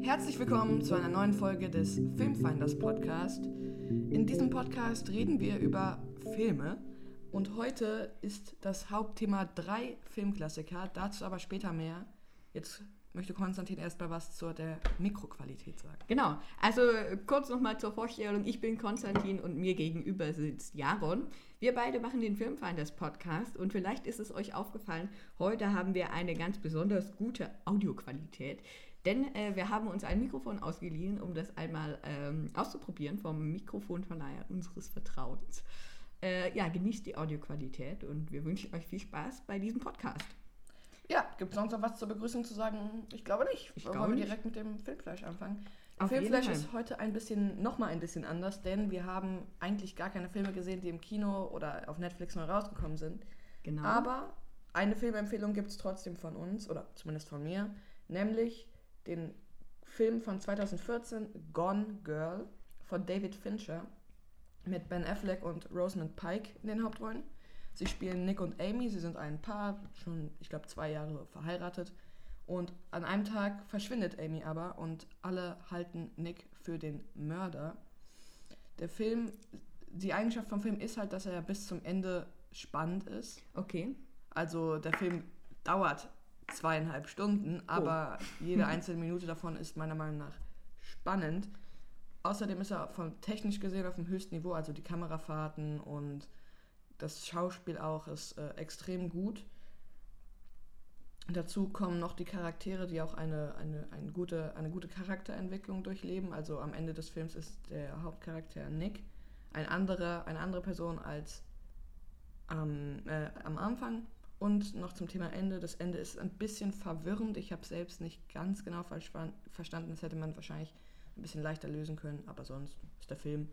Herzlich willkommen zu einer neuen Folge des Filmfinders Podcast. In diesem Podcast reden wir über Filme und heute ist das Hauptthema drei Filmklassiker, dazu aber später mehr. Jetzt möchte Konstantin erst mal was zur der Mikroqualität sagen. Genau, also kurz nochmal zur Vorstellung. Ich bin Konstantin und mir gegenüber sitzt Jaron. Wir beide machen den Filmfinders Podcast und vielleicht ist es euch aufgefallen, heute haben wir eine ganz besonders gute Audioqualität. Denn äh, wir haben uns ein Mikrofon ausgeliehen, um das einmal ähm, auszuprobieren vom Mikrofonverleiher unseres Vertrauens. Äh, ja, genießt die Audioqualität und wir wünschen euch viel Spaß bei diesem Podcast. Ja, gibt es sonst noch was zur Begrüßung zu sagen? Ich glaube nicht. Ich Wollen wir nicht. direkt mit dem Filmfleisch anfangen? Auf Filmfleisch ist heute ein bisschen, nochmal ein bisschen anders, denn wir haben eigentlich gar keine Filme gesehen, die im Kino oder auf Netflix neu rausgekommen sind. Genau. Aber eine Filmempfehlung gibt es trotzdem von uns, oder zumindest von mir, nämlich den Film von 2014, Gone Girl, von David Fincher, mit Ben Affleck und Rosamund Pike in den Hauptrollen. Sie spielen Nick und Amy, sie sind ein Paar, schon, ich glaube, zwei Jahre verheiratet. Und an einem Tag verschwindet Amy aber und alle halten Nick für den Mörder. Der Film, die Eigenschaft vom Film ist halt, dass er bis zum Ende spannend ist. okay. Also der Film dauert zweieinhalb Stunden, aber jede einzelne Minute davon ist meiner Meinung nach spannend. Außerdem ist er von technisch gesehen auf dem höchsten Niveau, also die Kamerafahrten und das Schauspiel auch ist äh, extrem gut. Dazu kommen noch die Charaktere, die auch eine, eine, eine, gute, eine gute Charakterentwicklung durchleben. Also am Ende des Films ist der Hauptcharakter Nick ein anderer, eine andere Person als am, äh, am Anfang. Und noch zum Thema Ende. Das Ende ist ein bisschen verwirrend. Ich habe selbst nicht ganz genau verstanden. Das hätte man wahrscheinlich ein bisschen leichter lösen können. Aber sonst ist der Film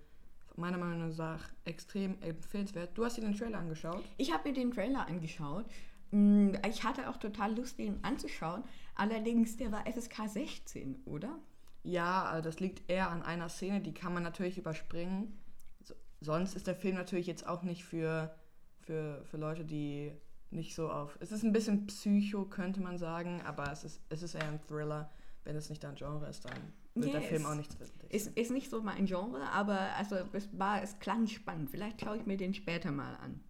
meiner Meinung nach extrem empfehlenswert. Du hast dir den Trailer angeschaut. Ich habe mir den Trailer angeschaut. Mm, Ich hatte auch total Lust, den anzuschauen. Allerdings, der war FSK 16, oder? Ja, äh, das liegt eher an einer Szene, die kann man natürlich überspringen. So, sonst ist der Film natürlich jetzt auch nicht für, für, für Leute, die nicht so auf. Es ist ein bisschen Psycho, könnte man sagen, aber es ist, es ist eher ein Thriller. Wenn es nicht dein Genre ist, dann wird Nee, der Film es auch nichts. Ist, ist nicht so mein Genre, aber also es, war, es klang spannend. Vielleicht schaue ich mir den später mal an.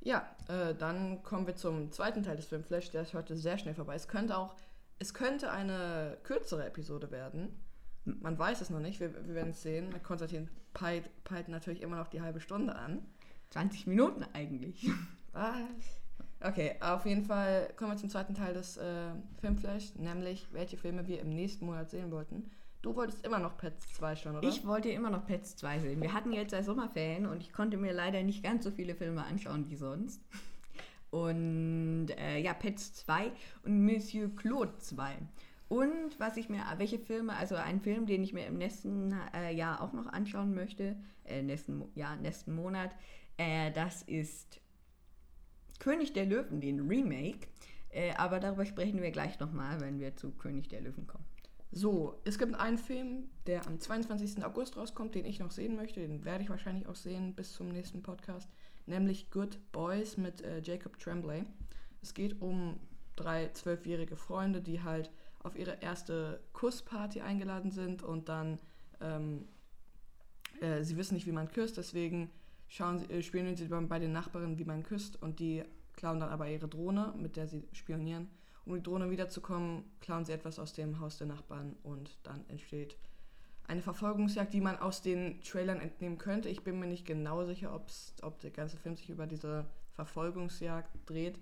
Ja, äh, dann kommen wir zum zweiten Teil des Filmflash. Der ist heute sehr schnell vorbei. Es könnte auch, es könnte eine kürzere Episode werden. Man weiß es noch nicht. Wir, wir werden es sehen. Konstantin peilt, peilt natürlich immer noch die halbe Stunde an. 20 Minuten eigentlich. Was? Okay, auf jeden Fall kommen wir zum zweiten Teil des äh, Filmflash, nämlich welche Filme wir im nächsten Monat sehen wollten. Du wolltest immer noch Pets 2 schon, oder? Ich wollte immer noch Pets 2 sehen. Wir hatten jetzt seit Sommerferien und ich konnte mir leider nicht ganz so viele Filme anschauen wie sonst. Und äh, ja, Pets 2 und Monsieur Claude 2. Und was ich mir, welche Filme, also ein Film, den ich mir im nächsten äh, Jahr auch noch anschauen möchte, äh, nächsten, ja, nächsten Monat, äh, das ist König der Löwen, den Remake. Äh, aber darüber sprechen wir gleich nochmal, wenn wir zu König der Löwen kommen. So, es gibt einen Film, der am 22. August rauskommt, den ich noch sehen möchte. Den werde ich wahrscheinlich auch sehen bis zum nächsten Podcast. Nämlich Good Boys mit äh, Jacob Tremblay. Es geht um drei zwölfjährige Freunde, die halt auf ihre erste Kussparty eingeladen sind und dann ähm, äh, sie wissen nicht, wie man küsst, deswegen schauen sie, äh, spielen sie bei den Nachbarinnen, wie man küsst und die klauen dann aber ihre Drohne, mit der sie spionieren. Um die Drohne wiederzukommen, klauen sie etwas aus dem Haus der Nachbarn und dann entsteht eine Verfolgungsjagd, die man aus den Trailern entnehmen könnte. Ich bin mir nicht genau sicher, ob der ganze Film sich über diese Verfolgungsjagd dreht,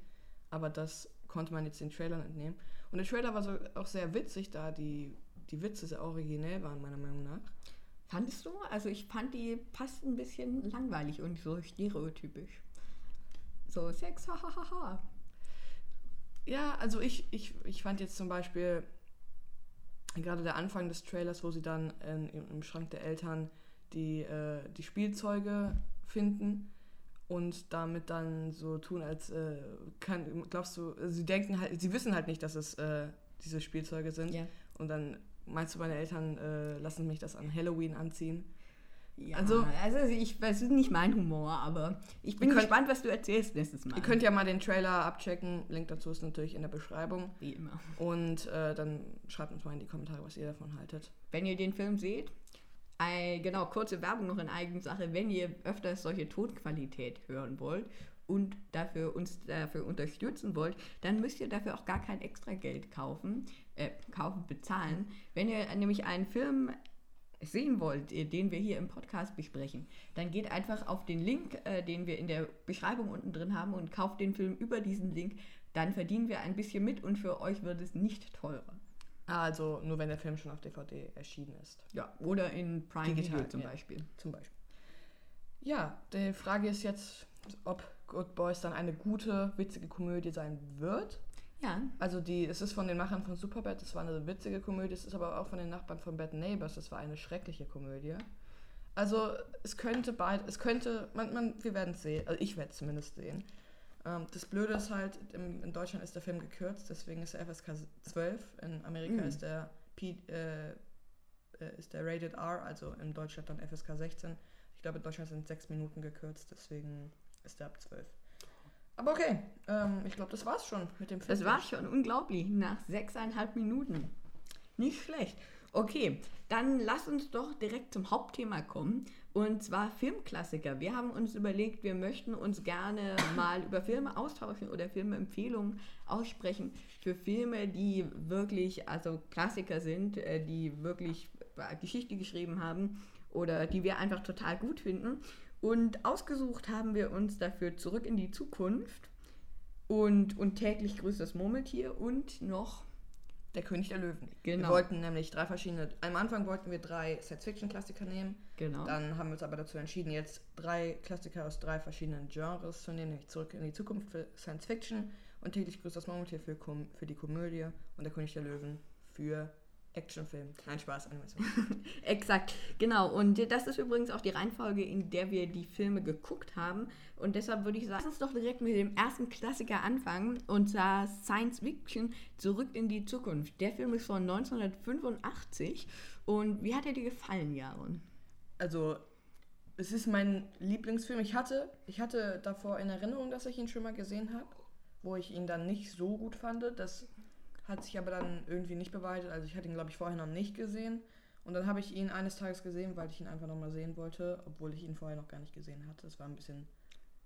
aber das konnte man jetzt den Trailern entnehmen. Und der Trailer war so auch sehr witzig, da die, die Witze sehr originell waren, meiner Meinung nach. Fandest du? Also ich fand die passt ein bisschen langweilig und so stereotypisch. So Sex, hahaha. Ja, also ich, ich, ich fand jetzt zum Beispiel gerade der Anfang des Trailers, wo sie dann in, im, im Schrank der Eltern die, äh, die Spielzeuge finden und damit dann so tun, als äh, kann, glaubst du, sie denken halt, sie wissen halt nicht, dass es äh, diese Spielzeuge sind. Ja. Und dann meinst du, meine Eltern äh, lassen mich das an Halloween anziehen. Ja, Also- also, ich, ist nicht mein Humor, aber ich bin können- gespannt, was du erzählst nächstes Mal. Ihr könnt ja mal den Trailer abchecken. Link dazu ist natürlich in der Beschreibung. Wie immer. Und äh, dann schreibt uns mal in die Kommentare, was ihr davon haltet. Wenn ihr den Film seht, äh, genau, kurze Werbung noch in Eigensache, wenn ihr öfters solche Tonqualität hören wollt und dafür uns dafür unterstützen wollt, dann müsst ihr dafür auch gar kein extra Geld kaufen, äh, kaufen, bezahlen. Wenn ihr nämlich einen Film sehen wollt, äh, den wir hier im Podcast besprechen, dann geht einfach auf den Link, äh, den wir in der Beschreibung unten drin haben und kauft den Film über diesen Link. Dann verdienen wir ein bisschen mit und für euch wird es nicht teurer. Also nur wenn der Film schon auf DVD erschienen ist. Ja, oder in Prime Digital, Video zum ja. Beispiel. Zum Beispiel. Ja, die Frage ist jetzt, ob Good Boys dann eine gute, witzige Komödie sein wird. Ja, Also die, es ist von den Machern von Superbad, das war eine witzige Komödie, es ist aber auch von den Nachbarn von Bad Neighbors, das war eine schreckliche Komödie. Also es könnte beid, es könnte, man, man, wir werden es sehen, also ich werde es zumindest sehen. Ähm, das Blöde ist halt, im, in Deutschland ist der Film gekürzt, deswegen ist er FSK 12, in Amerika Mhm. ist der P, äh, äh, ist der Rated R, also in Deutschland dann FSK 16. Ich glaube in Deutschland sind sechs Minuten gekürzt, deswegen ist der ab 12. Aber okay, ähm, ich glaube, das war's schon mit dem Film. das war schon unglaublich. Nach sechseinhalb Minuten. Nicht schlecht. Okay, dann lass uns doch direkt zum Hauptthema kommen. Und zwar Filmklassiker. Wir haben uns überlegt, wir möchten uns gerne mal über Filme austauschen oder Filmeempfehlungen aussprechen für Filme, die wirklich, also Klassiker sind, äh, die wirklich äh, Geschichte geschrieben haben oder die wir einfach total gut finden. Und ausgesucht haben wir uns dafür Zurück in die Zukunft und, und täglich grüßt das Murmeltier und noch Der König der Löwen. Genau. Wir wollten nämlich drei verschiedene. Am Anfang wollten wir drei Science-Fiction-Klassiker nehmen. genau Dann haben wir uns aber dazu entschieden, jetzt drei Klassiker aus drei verschiedenen Genres zu nehmen, nämlich zurück in die Zukunft für Science-Fiction und täglich grüßt das Murmeltier für, für die Komödie und der König der Löwen für Actionfilm. Nein, Spaß, Animation. Exakt, genau. Und das ist übrigens auch die Reihenfolge, in der wir die Filme geguckt haben. Und deshalb würde ich sagen, lass uns doch direkt mit dem ersten Klassiker anfangen. Und zwar Science Fiction Zurück in die Zukunft. Der Film ist von 1985. Und wie hat er dir gefallen, Jaron? Also, es ist mein Lieblingsfilm. Ich hatte, ich hatte davor in Erinnerung, dass ich ihn schon mal gesehen habe, wo ich ihn dann nicht so gut fand. Das hat sich aber dann irgendwie nicht bewahrheitet. Also ich hatte ihn, glaube ich, vorher noch nicht gesehen. Und dann habe ich ihn eines Tages gesehen, weil ich ihn einfach nochmal sehen wollte, obwohl ich ihn vorher noch gar nicht gesehen hatte. Das war ein bisschen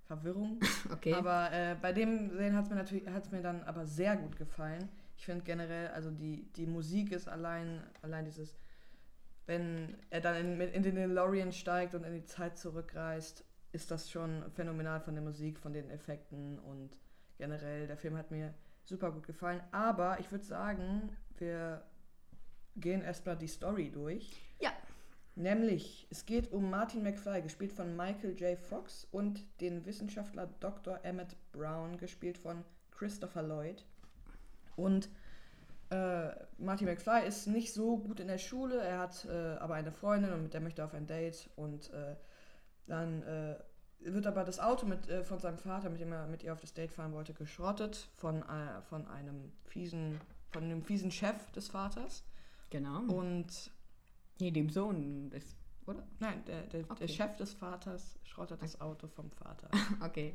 Verwirrung. Okay. Aber äh, bei dem Sehen hat es mir natürlich hat's mir dann aber sehr gut gefallen. Ich finde generell, also die, die Musik ist allein, allein dieses, wenn er dann in, in den DeLorean steigt und in die Zeit zurückreist, ist das schon phänomenal von der Musik, von den Effekten und generell, der Film hat mir super gut gefallen. Aber ich würde sagen, wir gehen erstmal die Story durch. Ja. Nämlich, es geht um Martin McFly, gespielt von Michael J. Fox, und den Wissenschaftler Dr. Emmett Brown, gespielt von Christopher Lloyd. Und äh, Marty McFly ist nicht so gut in der Schule, er hat äh, aber eine Freundin und mit der möchte er auf ein Date und äh, dann äh, wird aber das Auto mit, äh, von seinem Vater, mit dem er mit ihr auf das Date fahren wollte, geschrottet von, äh, von einem fiesen, von einem fiesen Chef des Vaters. Genau. Und nee, dem Sohn des, oder? nein, der, der, der Okay. Chef des Vaters schrottet das Auto vom Vater. Okay.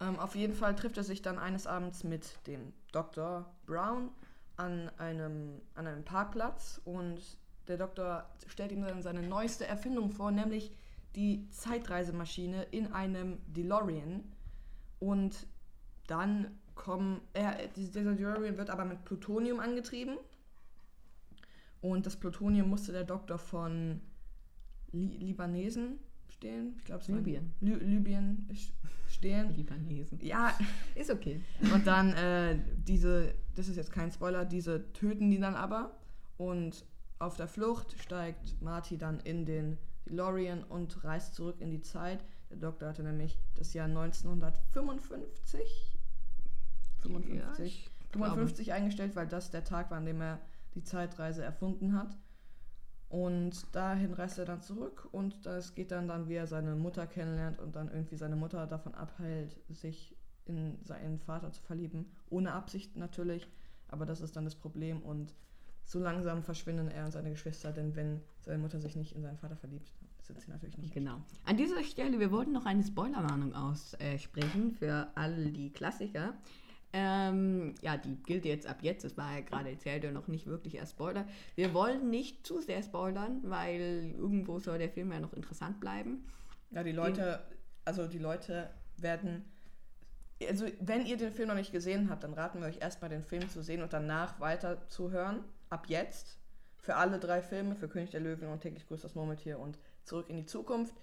Ähm, auf jeden Fall trifft er sich dann eines Abends mit dem Dr. Brown an einem, an einem Parkplatz und der Doktor stellt ihm dann seine neueste Erfindung vor, nämlich die Zeitreisemaschine in einem DeLorean. Und dann kommen, er, dieser DeLorean wird aber mit Plutonium angetrieben. Und das Plutonium musste der Doktor von Li Libanesen stehlen. Ich glaube, es Libyen. Lü Libyen stehlen. Libanesen. Ja, Ist okay. und dann äh, diese, das ist jetzt kein Spoiler, diese töten die dann aber. Und auf der Flucht steigt Marty dann in den DeLorean und reist zurück in die Zeit. Der Doktor hatte nämlich das Jahr 1955 55, Ja, ich glaube. 55 eingestellt, weil das der Tag war, an dem er die Zeitreise erfunden hat. Und dahin reist er dann zurück und das geht dann dann, wie er seine Mutter kennenlernt und dann irgendwie seine Mutter davon abhält, sich in seinen Vater zu verlieben. Ohne Absicht natürlich, aber das ist dann das Problem und so langsam verschwinden er und seine Geschwister, denn wenn seine Mutter sich nicht in seinen Vater verliebt, sind sie natürlich nicht. Genau. An dieser Stelle, wir wollten noch eine Spoilerwarnung aussprechen für all die Klassiker. Ähm, ja, die gilt jetzt ab jetzt. Das war ja gerade erzählt ja noch nicht wirklich als Spoiler. Wir wollen nicht zu sehr spoilern, weil irgendwo soll der Film ja noch interessant bleiben. Ja, die Leute, also die Leute werden. Also, wenn ihr den Film noch nicht gesehen habt, dann raten wir euch erstmal den Film zu sehen und danach weiter zu hören. Ab jetzt. Für alle drei Filme, für König der Löwen und täglich grüßt das Murmeltier und Zurück in die Zukunft.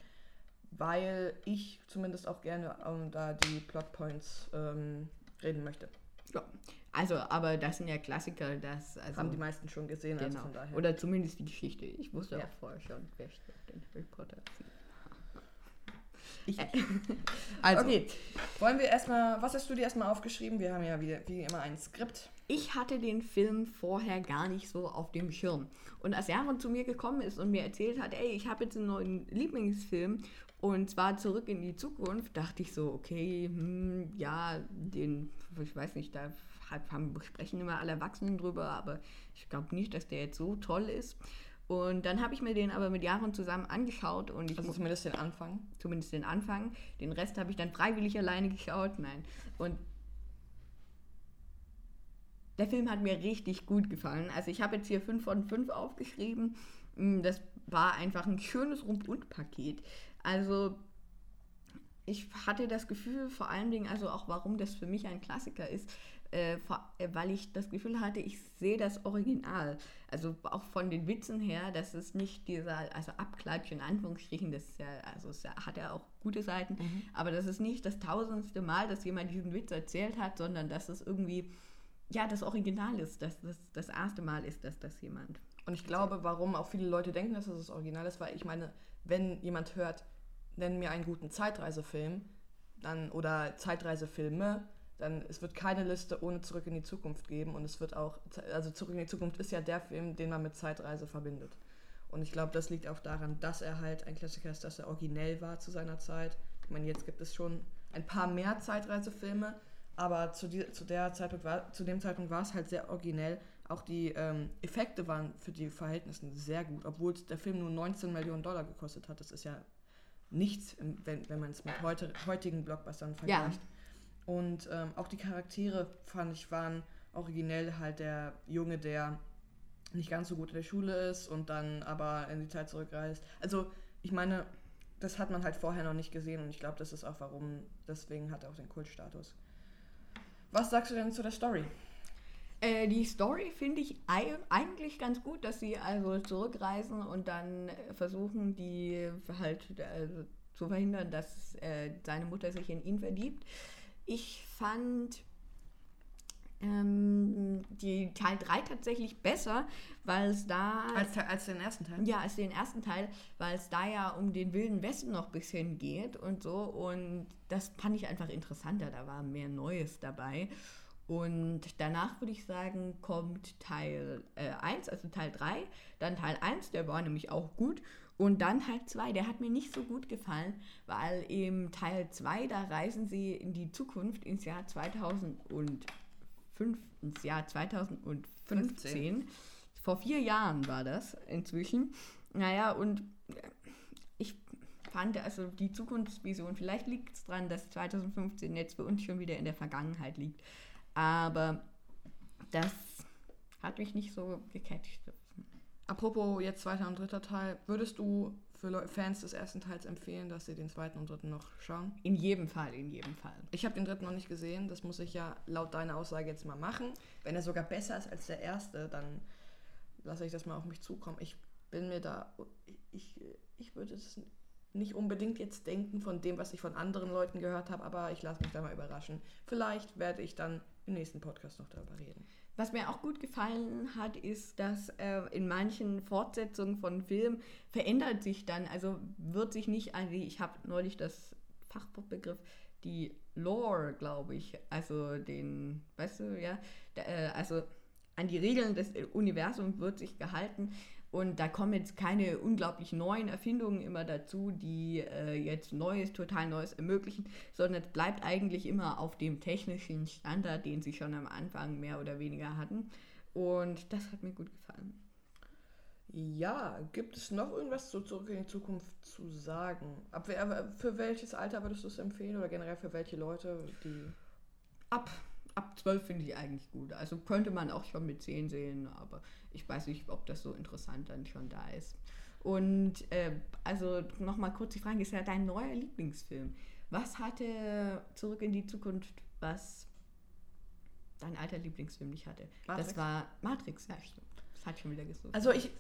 Weil ich zumindest auch gerne ähm, da die Plotpoints ähm, reden möchte. Ja, also, aber das sind ja Klassiker, das also, Haben die meisten schon gesehen, genau. also von daher. Oder zumindest die Geschichte. Ich wusste Ja. auch vorher schon, wer steckt in Harry Potter. ich, Also, okay, wollen wir erstmal, was hast du dir erstmal aufgeschrieben? Wir haben ja wie, wie immer ein Skript. Ich hatte den Film vorher gar nicht so auf dem Schirm. Und als Jaron zu mir gekommen ist und mir erzählt hat, ey, ich habe jetzt einen neuen Lieblingsfilm und zwar Zurück in die Zukunft, dachte ich so, okay, hm, ja, den, ich weiß nicht, da haben, sprechen immer alle Erwachsenen drüber, aber ich glaube nicht, dass der jetzt so toll ist. Und dann habe ich mir den aber mit Jaron zusammen angeschaut und ich Also zumindest den Anfang. zumindest den Anfang. Den Rest habe ich dann freiwillig alleine geschaut. Nein. Und der Film hat mir richtig gut gefallen. Also ich habe jetzt hier 5 von 5 aufgeschrieben. Mm, Das war einfach ein schönes Rundund-Paket. Also ich hatte das Gefühl, vor allen Dingen, also auch warum das für mich ein Klassiker ist, äh, äh, weil ich das Gefühl hatte, ich sehe das Original. Also auch von den Witzen her, dass es nicht dieser, also Abklatsch in Anführungsstrichen, das ist ja, also es hat ja auch gute Seiten, aber das ist nicht das tausendste Mal, dass jemand diesen Witz erzählt hat, sondern dass es irgendwie, ja, das Original ist, dass das das erste Mal ist, dass das jemand. Und ich glaube, warum auch viele Leute denken, dass es das Original ist, weil ich meine, wenn jemand hört, nenn mir einen guten Zeitreisefilm, dann oder Zeitreisefilme, dann es wird keine Liste ohne Zurück in die Zukunft geben und es wird auch, also Zurück in die Zukunft ist ja der Film, den man mit Zeitreise verbindet. Und ich glaube, das liegt auch daran, dass er halt ein Klassiker ist, dass er originell war zu seiner Zeit. Ich meine, jetzt gibt es schon ein paar mehr Zeitreisefilme, aber zu, die, zu, der Zeitpunkt war, zu dem Zeitpunkt war es halt sehr originell. Auch die ähm, Effekte waren für die Verhältnisse sehr gut, obwohl der Film nur 19 Millionen Dollar gekostet hat. Das ist ja nichts, wenn, wenn man es mit heute, heutigen Blockbustern vergleicht. Und ähm, auch die Charaktere, fand ich, waren originell halt der Junge, der nicht ganz so gut in der Schule ist und dann aber in die Zeit zurückreist. Also, ich meine, das hat man halt vorher noch nicht gesehen und ich glaube, das ist auch warum, deswegen hat er auch den Kultstatus. Was sagst du denn zu der Story? Äh, die Story finde ich ei- eigentlich ganz gut, dass sie also zurückreisen und dann versuchen, die halt äh, zu verhindern, dass äh, seine Mutter sich in ihn verliebt. Ich fand ähm, die Teil 3 tatsächlich besser, weil es da Als, als den ersten Teil? ja, als den ersten Teil, weil es da ja um den Wilden Westen noch ein bisschen geht und so. Und das fand ich einfach interessanter. Da war mehr Neues dabei. Und danach würde ich sagen, kommt Teil äh, 1, also Teil 3. Dann Teil 1, der war nämlich auch gut. Und dann Teil 2, der hat mir nicht so gut gefallen, weil im Teil 2, da reisen sie in die Zukunft ins Jahr 2005, ins Jahr 2015. Vor vier Jahren war das inzwischen. Naja, und ich fand also die Zukunftsvision, vielleicht liegt es daran, dass 2015 jetzt für uns schon wieder in der Vergangenheit liegt. Aber das hat mich nicht so gecatcht. Apropos jetzt zweiter und dritter Teil, würdest du für Fans des ersten Teils empfehlen, dass sie den zweiten und dritten noch schauen? In jedem Fall, in jedem Fall. Ich habe den dritten noch nicht gesehen, das muss ich ja laut deiner Aussage jetzt mal machen. Wenn er sogar besser ist als der erste, dann lasse ich das mal auf mich zukommen. Ich bin mir da, ich, ich würde es nicht unbedingt jetzt denken von dem, was ich von anderen Leuten gehört habe, aber ich lasse mich da mal überraschen. Vielleicht werde ich dann im nächsten Podcast noch darüber reden. Was mir auch gut gefallen hat, ist, dass äh, in manchen Fortsetzungen von Filmen verändert sich dann, also wird sich nicht an die, ich habe neulich das Fachbegriff, die Lore, glaube ich, also den, weißt du, ja, äh, also an die Regeln des Universums wird sich gehalten und da kommen jetzt keine unglaublich neuen Erfindungen immer dazu, die äh, jetzt Neues, total Neues ermöglichen, sondern es bleibt eigentlich immer auf dem technischen Standard, den sie schon am Anfang mehr oder weniger hatten. Und das hat mir gut gefallen. Ja, gibt es noch irgendwas zu Zurück in die Zukunft zu sagen? Ab, für welches Alter würdest du es empfehlen oder generell für welche Leute, die. Ab, ab 12 finde ich eigentlich gut. Also könnte man auch schon mit 10 sehen, aber ich weiß nicht, ob das so interessant dann schon da ist. Und äh, also nochmal kurz die Frage, ist ja dein neuer Lieblingsfilm. Was hatte Zurück in die Zukunft, was dein alter Lieblingsfilm nicht hatte? Matrix. Das war Matrix, ja stimmt. Das hat schon wieder gesucht. Also ich-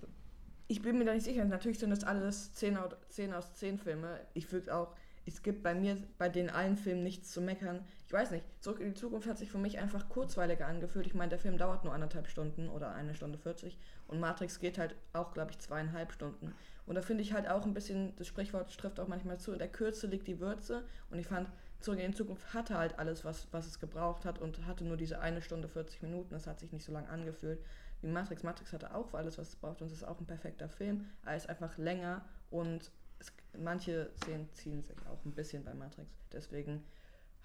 Ich bin mir da nicht sicher. Natürlich sind das alles 10 aus 10, aus 10 Filme. Ich würde auch. Es gibt bei mir bei den allen Filmen nichts zu meckern. Ich weiß nicht. Zurück in die Zukunft hat sich für mich einfach kurzweiliger angefühlt. Ich meine, der Film dauert nur anderthalb Stunden oder eine Stunde 40. Und Matrix geht halt auch, glaube ich, zweieinhalb Stunden. Und da finde ich halt auch ein bisschen, das Sprichwort trifft auch manchmal zu, in der Kürze liegt die Würze. Und ich fand, Zurück in die Zukunft hatte halt alles, was, was es gebraucht hat und hatte nur diese eine Stunde 40 Minuten. Das hat sich nicht so lang angefühlt wie Matrix. Matrix hatte auch alles, was es braucht und es ist auch ein perfekter Film. Er ist einfach länger und es, manche Szenen ziehen sich auch ein bisschen bei Matrix. Deswegen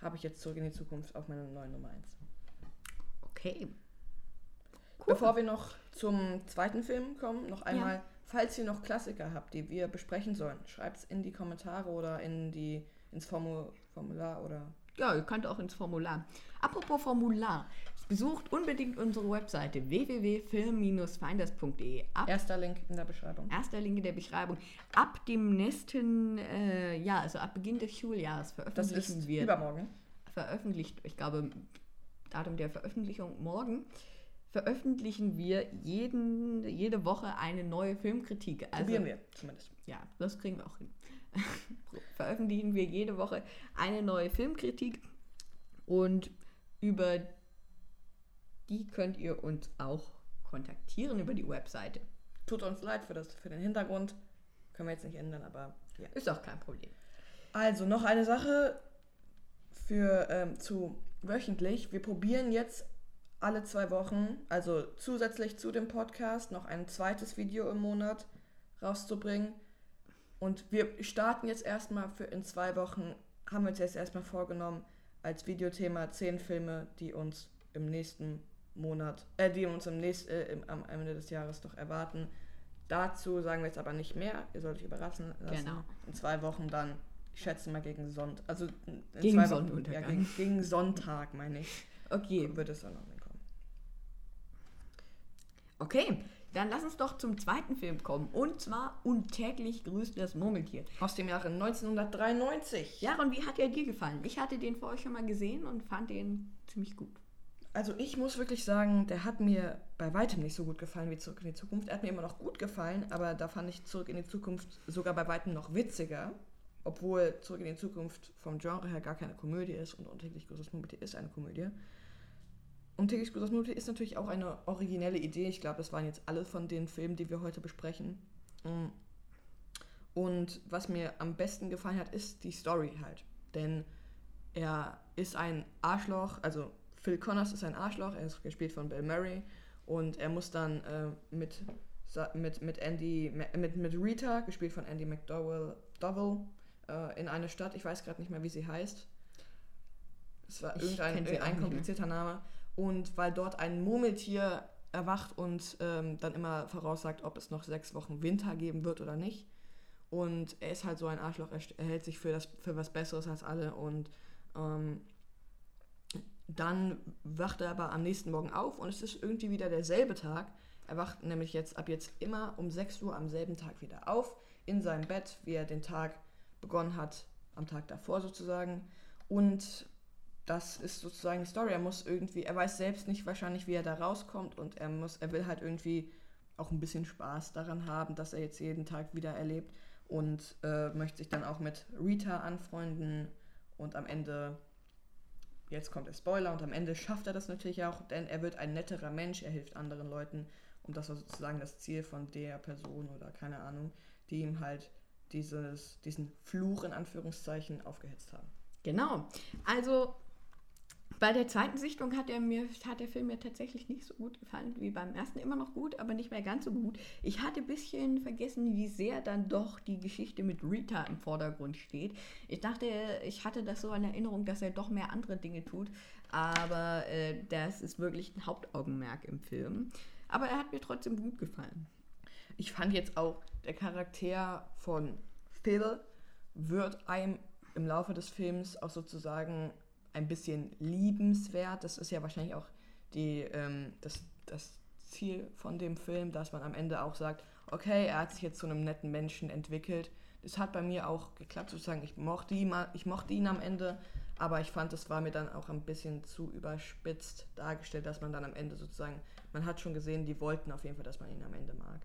habe ich jetzt Zurück in die Zukunft auf meine neue Nummer 1. okay. Bevor wir noch zum zweiten Film kommen, noch einmal, Ja. falls ihr noch Klassiker habt, die wir besprechen sollen, schreibt es in die Kommentare oder in die, ins Formu Formular oder Ja, ihr könnt auch ins Formular. Apropos Formular. Besucht unbedingt unsere Webseite www.film-finders.de. Erster Link in der Beschreibung. erster Link in der Beschreibung. Ab dem nächsten, äh, ja, also ab Beginn des Schuljahres Das veröffentlichen ist wir, übermorgen. veröffentlicht, ich glaube, Datum der Veröffentlichung morgen, veröffentlichen wir jeden, jede Woche eine neue Filmkritik. Also, Probieren wir zumindest. Ja, das kriegen wir auch hin. Veröffentlichen wir jede Woche eine neue Filmkritik und über die könnt ihr uns auch kontaktieren über die Webseite. Tut uns leid für, das, für den Hintergrund. Können wir jetzt nicht ändern, aber ja. Ist auch kein Problem. Also noch eine Sache für ähm, zu wöchentlich. Wir probieren jetzt alle zwei Wochen, also zusätzlich zu dem Podcast, noch ein zweites Video im Monat rauszubringen. Und wir starten jetzt erstmal für in zwei Wochen, haben wir uns jetzt erstmal vorgenommen, als Videothema zehn Filme, die uns im nächsten Monat, äh, die uns im nächsten, äh, im, am Ende des Jahres noch erwarten. Dazu sagen wir jetzt aber nicht mehr. Ihr sollt euch überraschen lassen. Genau. In zwei Wochen dann, ich schätze mal gegen Sonntag. Also in Gegen zwei Wochen, Sonnenuntergang. Ja, gegen, gegen Sonntag, meine ich, Okay, wird es dann online kommen. okay. Dann lass uns doch zum zweiten Film kommen. Und zwar Untäglich grüßt das Murmeltier. Aus dem Jahre 1993. Jaron, wie hat er dir gefallen? Ich hatte den vorher schon mal gesehen und fand den ziemlich gut. Also ich muss wirklich sagen, der hat mir bei weitem nicht so gut gefallen wie Zurück in die Zukunft. Er hat mir immer noch gut gefallen, aber da fand ich Zurück in die Zukunft sogar bei weitem noch witziger. Obwohl Zurück in die Zukunft vom Genre her gar keine Komödie ist und Untäglich grüßt das Murmeltier ist eine Komödie. Untäglich grüßt das Murmeltier ist natürlich auch eine originelle Idee. Ich glaube, das waren jetzt alle von den Filmen, die wir heute besprechen. Mm. Und was mir am besten gefallen hat, ist die Story halt. Denn er ist ein Arschloch, also Phil Connors ist ein Arschloch, er ist gespielt von Bill Murray und er muss dann äh, mit, mit, mit Andy, mit, mit Rita, gespielt von Andy McDowell, Dowell, äh, in eine Stadt, ich weiß gerade nicht mehr, wie sie heißt. Es war Ich irgendein, irgendein komplizierter Name. Und weil dort ein Murmeltier erwacht und ähm, dann immer voraussagt, ob es noch sechs Wochen Winter geben wird oder nicht. Und er ist halt so ein Arschloch, er, hält sich für, das, für was Besseres als alle und ähm, dann wacht er aber am nächsten Morgen auf und es ist irgendwie wieder derselbe Tag. Er wacht nämlich jetzt ab jetzt immer um 6 Uhr am selben Tag wieder auf, in seinem Bett, wie er den Tag begonnen hat, am Tag davor sozusagen. Und das ist sozusagen die Story. Er muss irgendwie, er weiß selbst nicht wahrscheinlich, wie er da rauskommt und er muss, er will halt irgendwie auch ein bisschen Spaß daran haben, dass er jetzt jeden Tag wieder erlebt und äh, möchte sich dann auch mit Rita anfreunden und am Ende, jetzt kommt der Spoiler und am Ende schafft er das natürlich auch, denn er wird ein netterer Mensch, er hilft anderen Leuten und das war sozusagen das Ziel von der Person oder keine Ahnung, die ihm halt dieses, diesen Fluch in Anführungszeichen aufgehetzt haben. Genau. Also bei der zweiten Sichtung hat, er mir, hat der Film mir tatsächlich nicht so gut gefallen wie beim ersten. Immer noch gut, aber nicht mehr ganz so gut. Ich hatte ein bisschen vergessen, wie sehr dann doch die Geschichte mit Rita im Vordergrund steht. Ich dachte, ich hatte das so in Erinnerung, dass er doch mehr andere Dinge tut. Aber äh, das ist wirklich ein Hauptaugenmerk im Film. Aber er hat mir trotzdem gut gefallen. Ich fand jetzt auch, der Charakter von Phil wird einem im Laufe des Films auch sozusagen ein bisschen liebenswert. Das ist ja wahrscheinlich auch die, ähm, das, das Ziel von dem Film, dass man am Ende auch sagt, okay, er hat sich jetzt zu einem netten Menschen entwickelt. Das hat bei mir auch geklappt, sozusagen. Ich mochte ihn, ich mochte ihn am Ende, aber ich fand, es war mir dann auch ein bisschen zu überspitzt dargestellt, dass man dann am Ende sozusagen, man hat schon gesehen, die wollten auf jeden Fall, dass man ihn am Ende mag.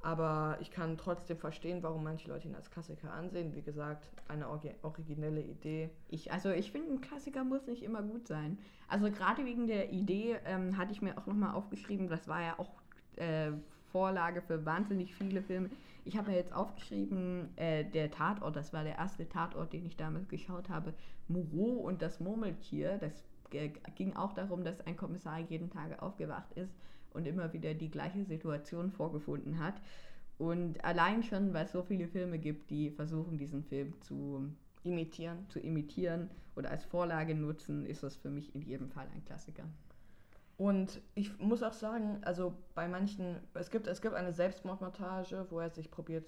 Aber ich kann trotzdem verstehen, warum manche Leute ihn als Klassiker ansehen. Wie gesagt, eine originelle Idee. Ich, also ich finde, ein Klassiker muss nicht immer gut sein. Also gerade wegen der Idee ähm, hatte ich mir auch nochmal aufgeschrieben, das war ja auch äh, Vorlage für wahnsinnig viele Filme. Ich habe ja jetzt aufgeschrieben, äh, der Tatort, das war der erste Tatort, den ich damals geschaut habe, Moreau und das Murmeltier. Das äh, ging auch darum, dass ein Kommissar jeden Tag aufgewacht ist und immer wieder die gleiche Situation vorgefunden hat. Und allein schon, weil es so viele Filme gibt, die versuchen, diesen Film zu imitieren, zu imitieren oder als Vorlage nutzen, ist das für mich in jedem Fall ein Klassiker. Und ich muss auch sagen, also bei manchen, es gibt, es gibt eine Selbstmordmontage, wo er sich probiert,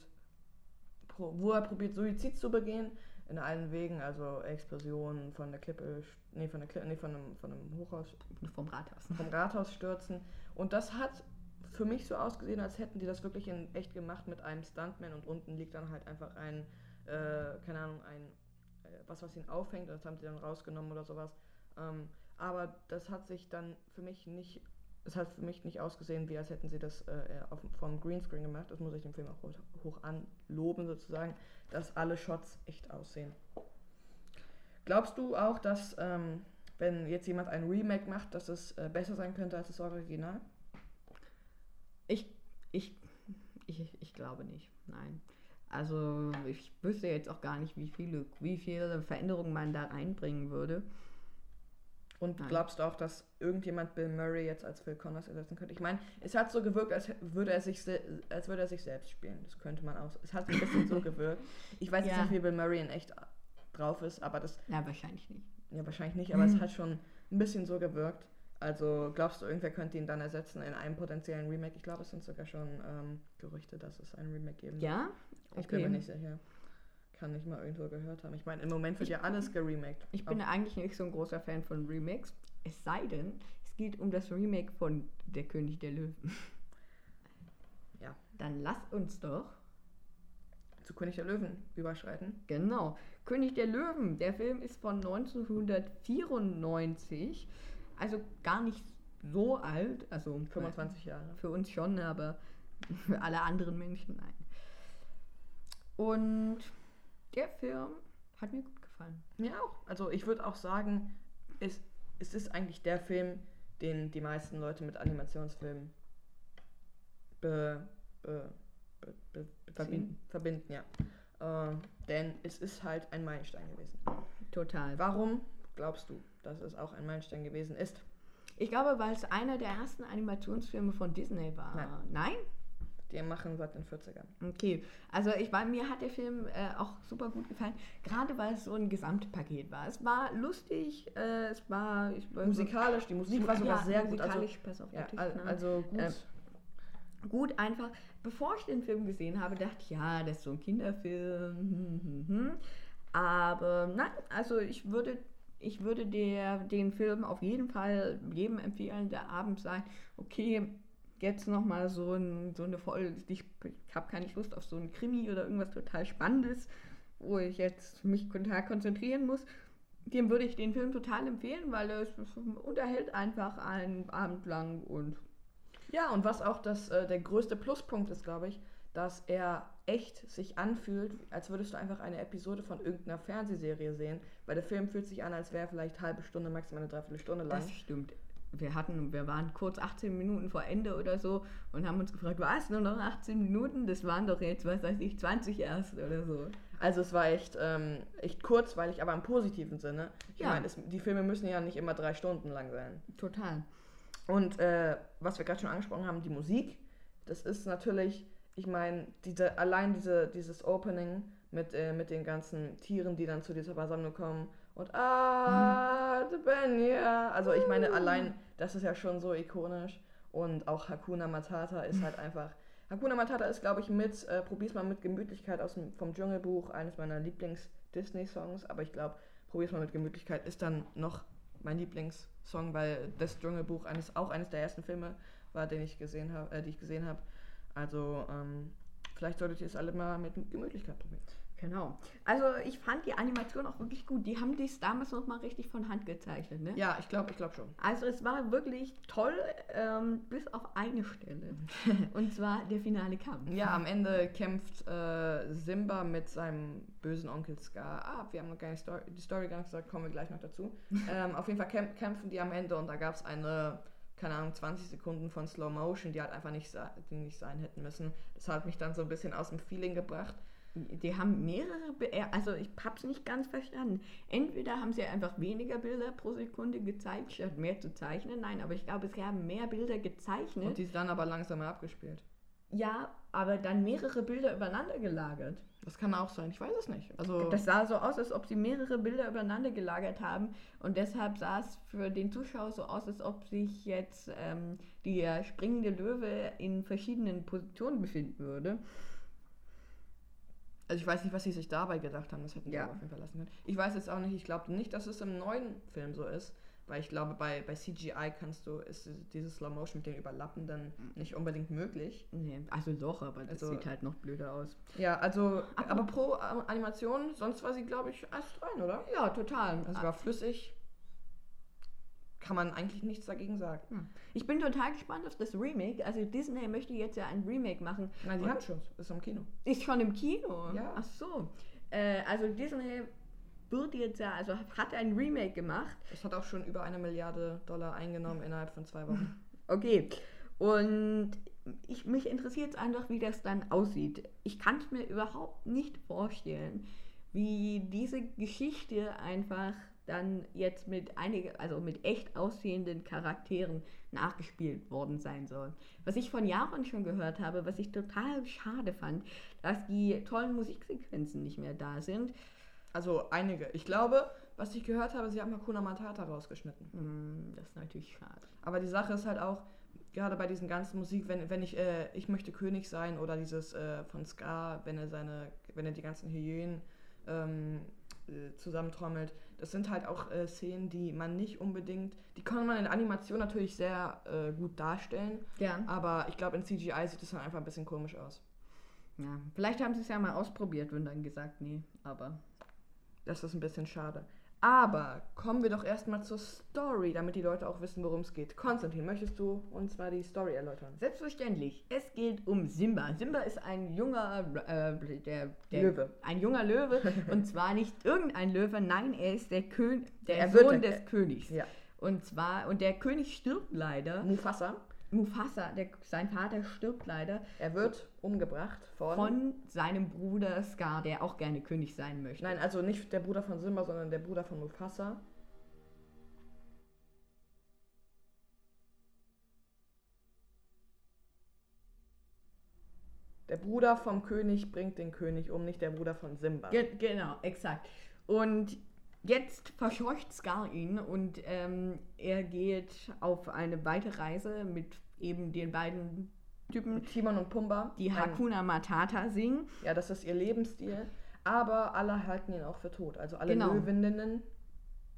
wo er probiert, Suizid zu begehen, in allen Wegen, also Explosionen von der Klippe, nee, von der Klippe, nee, von einem, von einem Hochhaus. Vom Rathaus. Vom Rathaus stürzen. Und das hat für mich so ausgesehen, als hätten die das wirklich in echt gemacht mit einem Stuntman und unten liegt dann halt einfach ein, äh, keine Ahnung, ein, äh, was, was ihn aufhängt, das haben sie dann rausgenommen oder sowas. Ähm, aber das hat sich dann für mich nicht, es hat für mich nicht ausgesehen, wie als hätten sie das äh, auf, vom Greenscreen gemacht. Das muss ich dem Film auch hoch, hoch anloben sozusagen, dass alle Shots echt aussehen. Glaubst du auch, dass ähm, wenn jetzt jemand ein Remake macht, dass es äh, besser sein könnte als das Original? Ich, ich, ich, ich glaube nicht, nein. Also ich wüsste jetzt auch gar nicht, wie viele, wie viele Veränderungen man da reinbringen würde. Und Nein. glaubst du auch, dass irgendjemand Bill Murray jetzt als Phil Connors ersetzen könnte? Ich meine, es hat so gewirkt, als würde er sich, als würde er sich selbst spielen. Das könnte man auch. Es hat ein bisschen so gewirkt. Ich weiß ja. jetzt nicht, wie Bill Murray in echt drauf ist, aber das. Ja, wahrscheinlich nicht. Ja, wahrscheinlich nicht, aber es hat schon ein bisschen so gewirkt. Also glaubst du, irgendwer könnte ihn dann ersetzen in einem potenziellen Remake? Ich glaube, es sind sogar schon ähm, Gerüchte, dass es ein Remake geben wird. Ja? Okay. Ich bin mir nicht sicher kann nicht mal irgendwo gehört haben. Ich meine, im Moment wird ich, ja alles geremaked. Ich bin eigentlich nicht so ein großer Fan von Remakes. Es sei denn, es geht um das Remake von Der König der Löwen. Ja. Dann lass uns doch zu König der Löwen überschreiten. Genau. König der Löwen. Der Film ist von 1994. Also gar nicht so alt. Also 25 Jahre. Für uns schon, aber für alle anderen Menschen nein. Und der Film hat mir gut gefallen. Mir auch. Also ich würde auch sagen, es, es ist eigentlich der Film, den die meisten Leute mit Animationsfilmen be, be, be, verbinden. verbinden ja. Äh, denn es ist halt ein Meilenstein gewesen. Total. Warum glaubst du, dass es auch ein Meilenstein gewesen ist? Ich glaube, weil es einer der ersten Animationsfilme von Disney war. Nein? Nein? Die machen seit den 40ern. Okay, also ich war, mir hat der Film äh, auch super gut gefallen, gerade weil es so ein Gesamtpaket war. Es war lustig, äh, es war, musikalisch, die Musik war sogar ja, sehr gut. Also, pass auf, ja, also gut. Äh, gut einfach. Bevor ich den Film gesehen habe, dachte ich, ja, das ist so ein Kinderfilm. Hm, hm, hm. Aber nein, also ich würde ich würde der, den Film auf jeden Fall jedem empfehlen, der abends sagt, okay, jetzt nochmal so, ein, so eine Folge, ich, ich habe keine Lust auf so ein Krimi oder irgendwas total Spannendes, wo ich jetzt mich total konzentrieren muss, dem würde ich den Film total empfehlen, weil es unterhält einfach einen Abend lang und ja, und was auch das, äh, der größte Pluspunkt ist, glaube ich, dass er echt sich anfühlt, als würdest du einfach eine Episode von irgendeiner Fernsehserie sehen, weil der Film fühlt sich an, als wäre vielleicht halbe Stunde, maximal eine Dreiviertelstunde lang. Das stimmt wir hatten, wir waren kurz 18 Minuten vor Ende oder so und haben uns gefragt, was, nur noch 18 Minuten? Das waren doch jetzt, was weiß ich, 20 erst oder so. Also es war echt, ähm, echt kurzweilig, aber im positiven Sinne. Ich ja. meine, die Filme müssen ja nicht immer drei Stunden lang sein. Total. Und äh, was wir gerade schon angesprochen haben, die Musik, das ist natürlich, ich meine, diese, allein diese, dieses Opening mit, äh, mit den ganzen Tieren, die dann zu dieser Versammlung kommen und ah, the Benja. Also ich meine, allein das ist ja schon so ikonisch. Und auch Hakuna Matata ist halt einfach, Hakuna Matata ist, glaube ich, mit, äh, probier's mal mit Gemütlichkeit aus dem, vom Dschungelbuch, eines meiner Lieblings-Disney-Songs, aber ich glaube, probier's mal mit Gemütlichkeit ist dann noch mein Lieblingssong, weil das Dschungelbuch eines, auch eines der ersten Filme war, den ich gesehen habe, äh, die ich gesehen habe. Also, ähm, vielleicht solltet ihr es alle mal mit Gemütlichkeit probieren. Genau. Also ich fand die Animation auch wirklich gut. Die haben dies damals noch mal richtig von Hand gezeichnet, ne? Ja, ich glaube, ich glaube schon. Also es war wirklich toll, ähm, bis auf eine Stelle. Und zwar der finale Kampf. Ja, am Ende kämpft äh, Simba mit seinem bösen Onkel Scar ab. Wir haben noch gar nicht Story, die Story gar nicht gesagt, kommen wir gleich noch dazu. ähm, auf jeden Fall kämp kämpfen die am Ende und da gab es eine, keine Ahnung, 20 Sekunden von Slow Motion, die halt einfach nicht, die nicht sein hätten müssen. Das hat mich dann so ein bisschen aus dem Feeling gebracht. Die haben mehrere, Bi- äh, also ich hab's nicht ganz verstanden. Entweder haben sie einfach weniger Bilder pro Sekunde gezeigt, statt mehr zu zeichnen. Nein, aber ich glaube, sie haben mehr Bilder gezeichnet. Und die ist dann aber langsamer abgespielt. Ja, aber dann mehrere Bilder übereinander gelagert. Das kann auch sein, ich weiß es nicht. Also, Das sah so aus, als ob sie mehrere Bilder übereinander gelagert haben. Und deshalb sah es für den Zuschauer so aus, als ob sich jetzt ähm, der springende Löwe in verschiedenen Positionen befinden würde. also ich weiß nicht, was sie sich dabei gedacht haben. Das hätten sie Ja. auf jeden Fall lassen können. Ich weiß jetzt auch nicht, ich glaube nicht, dass es im neuen Film so ist. Weil ich glaube, bei, bei CGI kannst du, ist dieses Slow Motion mit dem Überlappen dann nicht unbedingt möglich. Nee, also doch, aber das Also- sieht halt noch blöder aus. Ja, also, Aber- aber, pro äh, Animation, sonst war sie, glaube ich, erst rein, oder? Ja, total. Also war flüssig. Kann man eigentlich nichts dagegen sagen. Hm. Ich bin total gespannt auf das Remake. Also Disney möchte jetzt ja ein Remake machen. Nein, Und- haben schon. Ist im Kino. Ist schon im Kino. Ja. Ach so. Äh, also Disney wird jetzt ja, also hat ein Remake gemacht. Das hat auch schon über eine Milliarde Dollar eingenommen innerhalb von zwei Wochen. Okay. Und ich, mich interessiert jetzt einfach, wie das dann aussieht. Ich kann es mir überhaupt nicht vorstellen, wie diese Geschichte einfach dann jetzt mit einige, also mit echt aussehenden Charakteren nachgespielt worden sein soll. Was ich von Jahren schon gehört habe, was ich total schade fand, dass die tollen Musiksequenzen nicht mehr da sind. Also einige. Ich glaube, was ich gehört habe, sie haben Hakuna Matata rausgeschnitten. Hm, das ist natürlich schade. Aber die Sache ist halt auch, gerade bei diesen ganzen Musik, wenn, wenn ich, äh, ich möchte König sein oder dieses äh, von Ska, wenn er seine, wenn er die ganzen Hyänen ähm, äh, zusammentrommelt, das sind halt auch äh, Szenen, die man nicht unbedingt, die kann man in Animation natürlich sehr äh, gut darstellen, Ja. aber ich glaube in CGI sieht es dann einfach ein bisschen komisch aus. ja. Vielleicht haben sie es ja mal ausprobiert und dann gesagt, nee, aber Das ist ein bisschen schade. Aber kommen wir doch erstmal zur Story, damit die Leute auch wissen, worum es geht. Konstantin, möchtest du uns mal die Story erläutern? Selbstverständlich. Es geht um Simba. Simba ist ein junger äh, der, der, Löwe. Ein junger Löwe. und zwar nicht irgendein Löwe, nein, er ist der, Kön der Er wird Sohn der- des Königs. Ja. Und zwar, und der König stirbt leider. Mufasa. Mufasa, der, sein Vater stirbt leider Er wird umgebracht von, von seinem Bruder Scar, der auch gerne König sein möchte. Nein, also nicht der Bruder von Simba, sondern der Bruder von Mufasa. Der Bruder vom König bringt den König um, nicht der Bruder von Simba. Ge genau, exakt. Und jetzt verscheucht Scar ihn und ähm, er geht auf eine weite Reise mit eben den beiden Typen, Timon und Pumba. die Hakuna Matata singen. Ja, das ist ihr Lebensstil. Aber alle halten ihn auch für tot. Also alle Genau. Löwinnen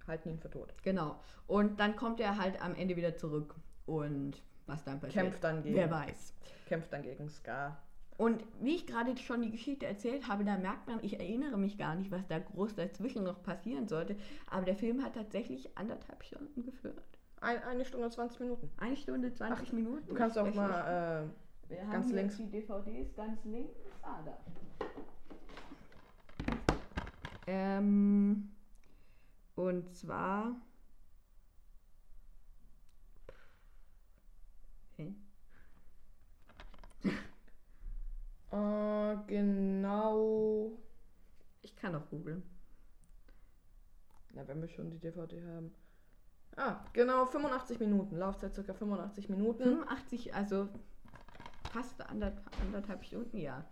halten ihn für tot. Genau. Und dann kommt er halt am Ende wieder zurück. Und was dann passiert, Kämpft dann gegen, wer weiß. kämpft dann gegen Scar. Und wie ich gerade schon die Geschichte erzählt habe, da merkt man, ich erinnere mich gar nicht, was da groß dazwischen noch passieren sollte. Aber der Film hat tatsächlich anderthalb Stunden geführt. Ein, eine Stunde und 20 Minuten. Eine Stunde, 20 Ach, Minuten. Du kannst auch mal. Äh, Wir Ganz links. die DVDs ganz links. Ah, da. Ähm, und zwar. Okay. Äh, genau. Ich kann auch googeln. Na, wenn wir schon die DVD haben. Ah, genau, 85 Minuten. Laufzeit circa 85 Minuten. 85, also fast anderthalb, anderthalb Stunden, ja.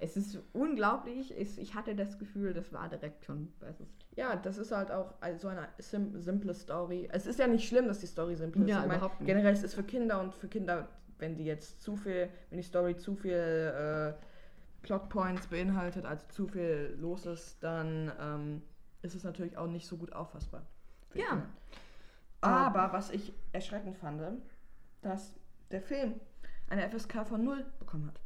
Es ist unglaublich. Es, ich hatte das Gefühl, das war direkt schon. Ist, Ja, das ist halt auch so eine sim simple Story. Es ist ja nicht schlimm, dass die Story simpel ist. Ja, überhaupt nicht. Generell ist es für Kinder und für Kinder wenn die jetzt zu viel, wenn die Story zu viel äh, Plotpoints beinhaltet, also zu viel los ist, dann ähm, ist es natürlich auch nicht so gut auffassbar. Ja. Kinder. Aber was ich erschreckend fand, dass der Film eine FSK von 0 bekommen hat.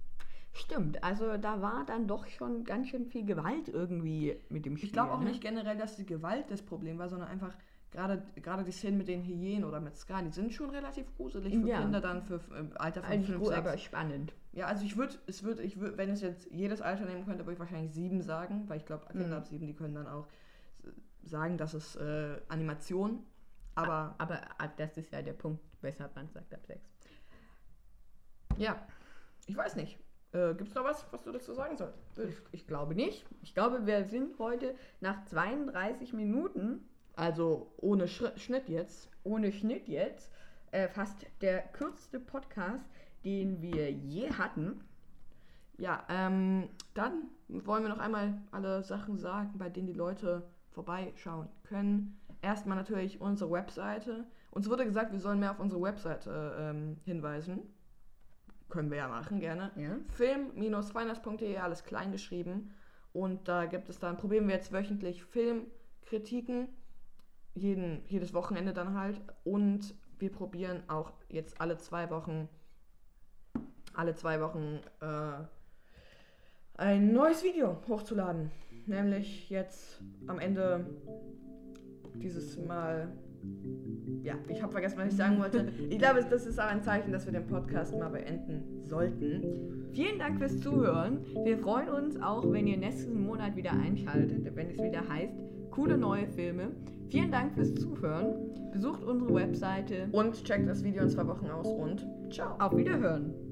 Stimmt, also da war dann doch schon ganz schön viel Gewalt irgendwie mit dem Spiel. Ich glaube auch ne? nicht generell, dass die Gewalt das Problem war, sondern einfach gerade gerade die Szenen mit den Hyänen oder mit Ska, die sind schon relativ gruselig für Ja. Kinder dann für äh, Alter von Eigentlich 5, gut, 6. aber spannend. Ja, also ich würde, es wird, ich würde, wenn es jetzt jedes Alter nehmen könnte, würde ich wahrscheinlich sieben sagen, weil ich glaube, Kinder Mhm. ab sieben, die können dann auch sagen, dass es äh, Animation, aber Aber ah, das ist ja der Punkt, weshalb man sagt ab 6. ja, ich weiß nicht. Äh, Gibt es noch was, was du dazu sagen sollst? Ich, ich glaube nicht. Ich glaube, wir sind heute nach 32 Minuten Also ohne Schri Schnitt jetzt. ohne Schnitt jetzt äh, fast der kürzeste Podcast, den wir je hatten. Ja, ähm, dann wollen wir noch einmal alle Sachen sagen, bei denen die Leute vorbeischauen können. Erstmal natürlich unsere Webseite. Uns wurde gesagt, wir sollen mehr auf unsere Webseite ähm, hinweisen. Können wir ja machen, gerne. Ja. Film-finance.de, alles klein geschrieben. Und da gibt es dann, probieren wir jetzt wöchentlich Filmkritiken. Jeden, jedes Wochenende dann halt. Und wir probieren auch jetzt alle zwei Wochen, alle zwei Wochen äh, ein neues Video hochzuladen. Nämlich jetzt am Ende dieses Mal. Ja, ich habe vergessen, was ich sagen wollte. Ich glaube, das ist auch ein Zeichen, dass wir den Podcast mal beenden sollten. Vielen Dank fürs Zuhören. Wir freuen uns auch, wenn ihr nächsten Monat wieder einschaltet, wenn es wieder heißt, coole neue Filme. Vielen Dank fürs Zuhören. Besucht unsere Webseite. Und checkt das Video in zwei Wochen aus und ciao. Auf Wiederhören.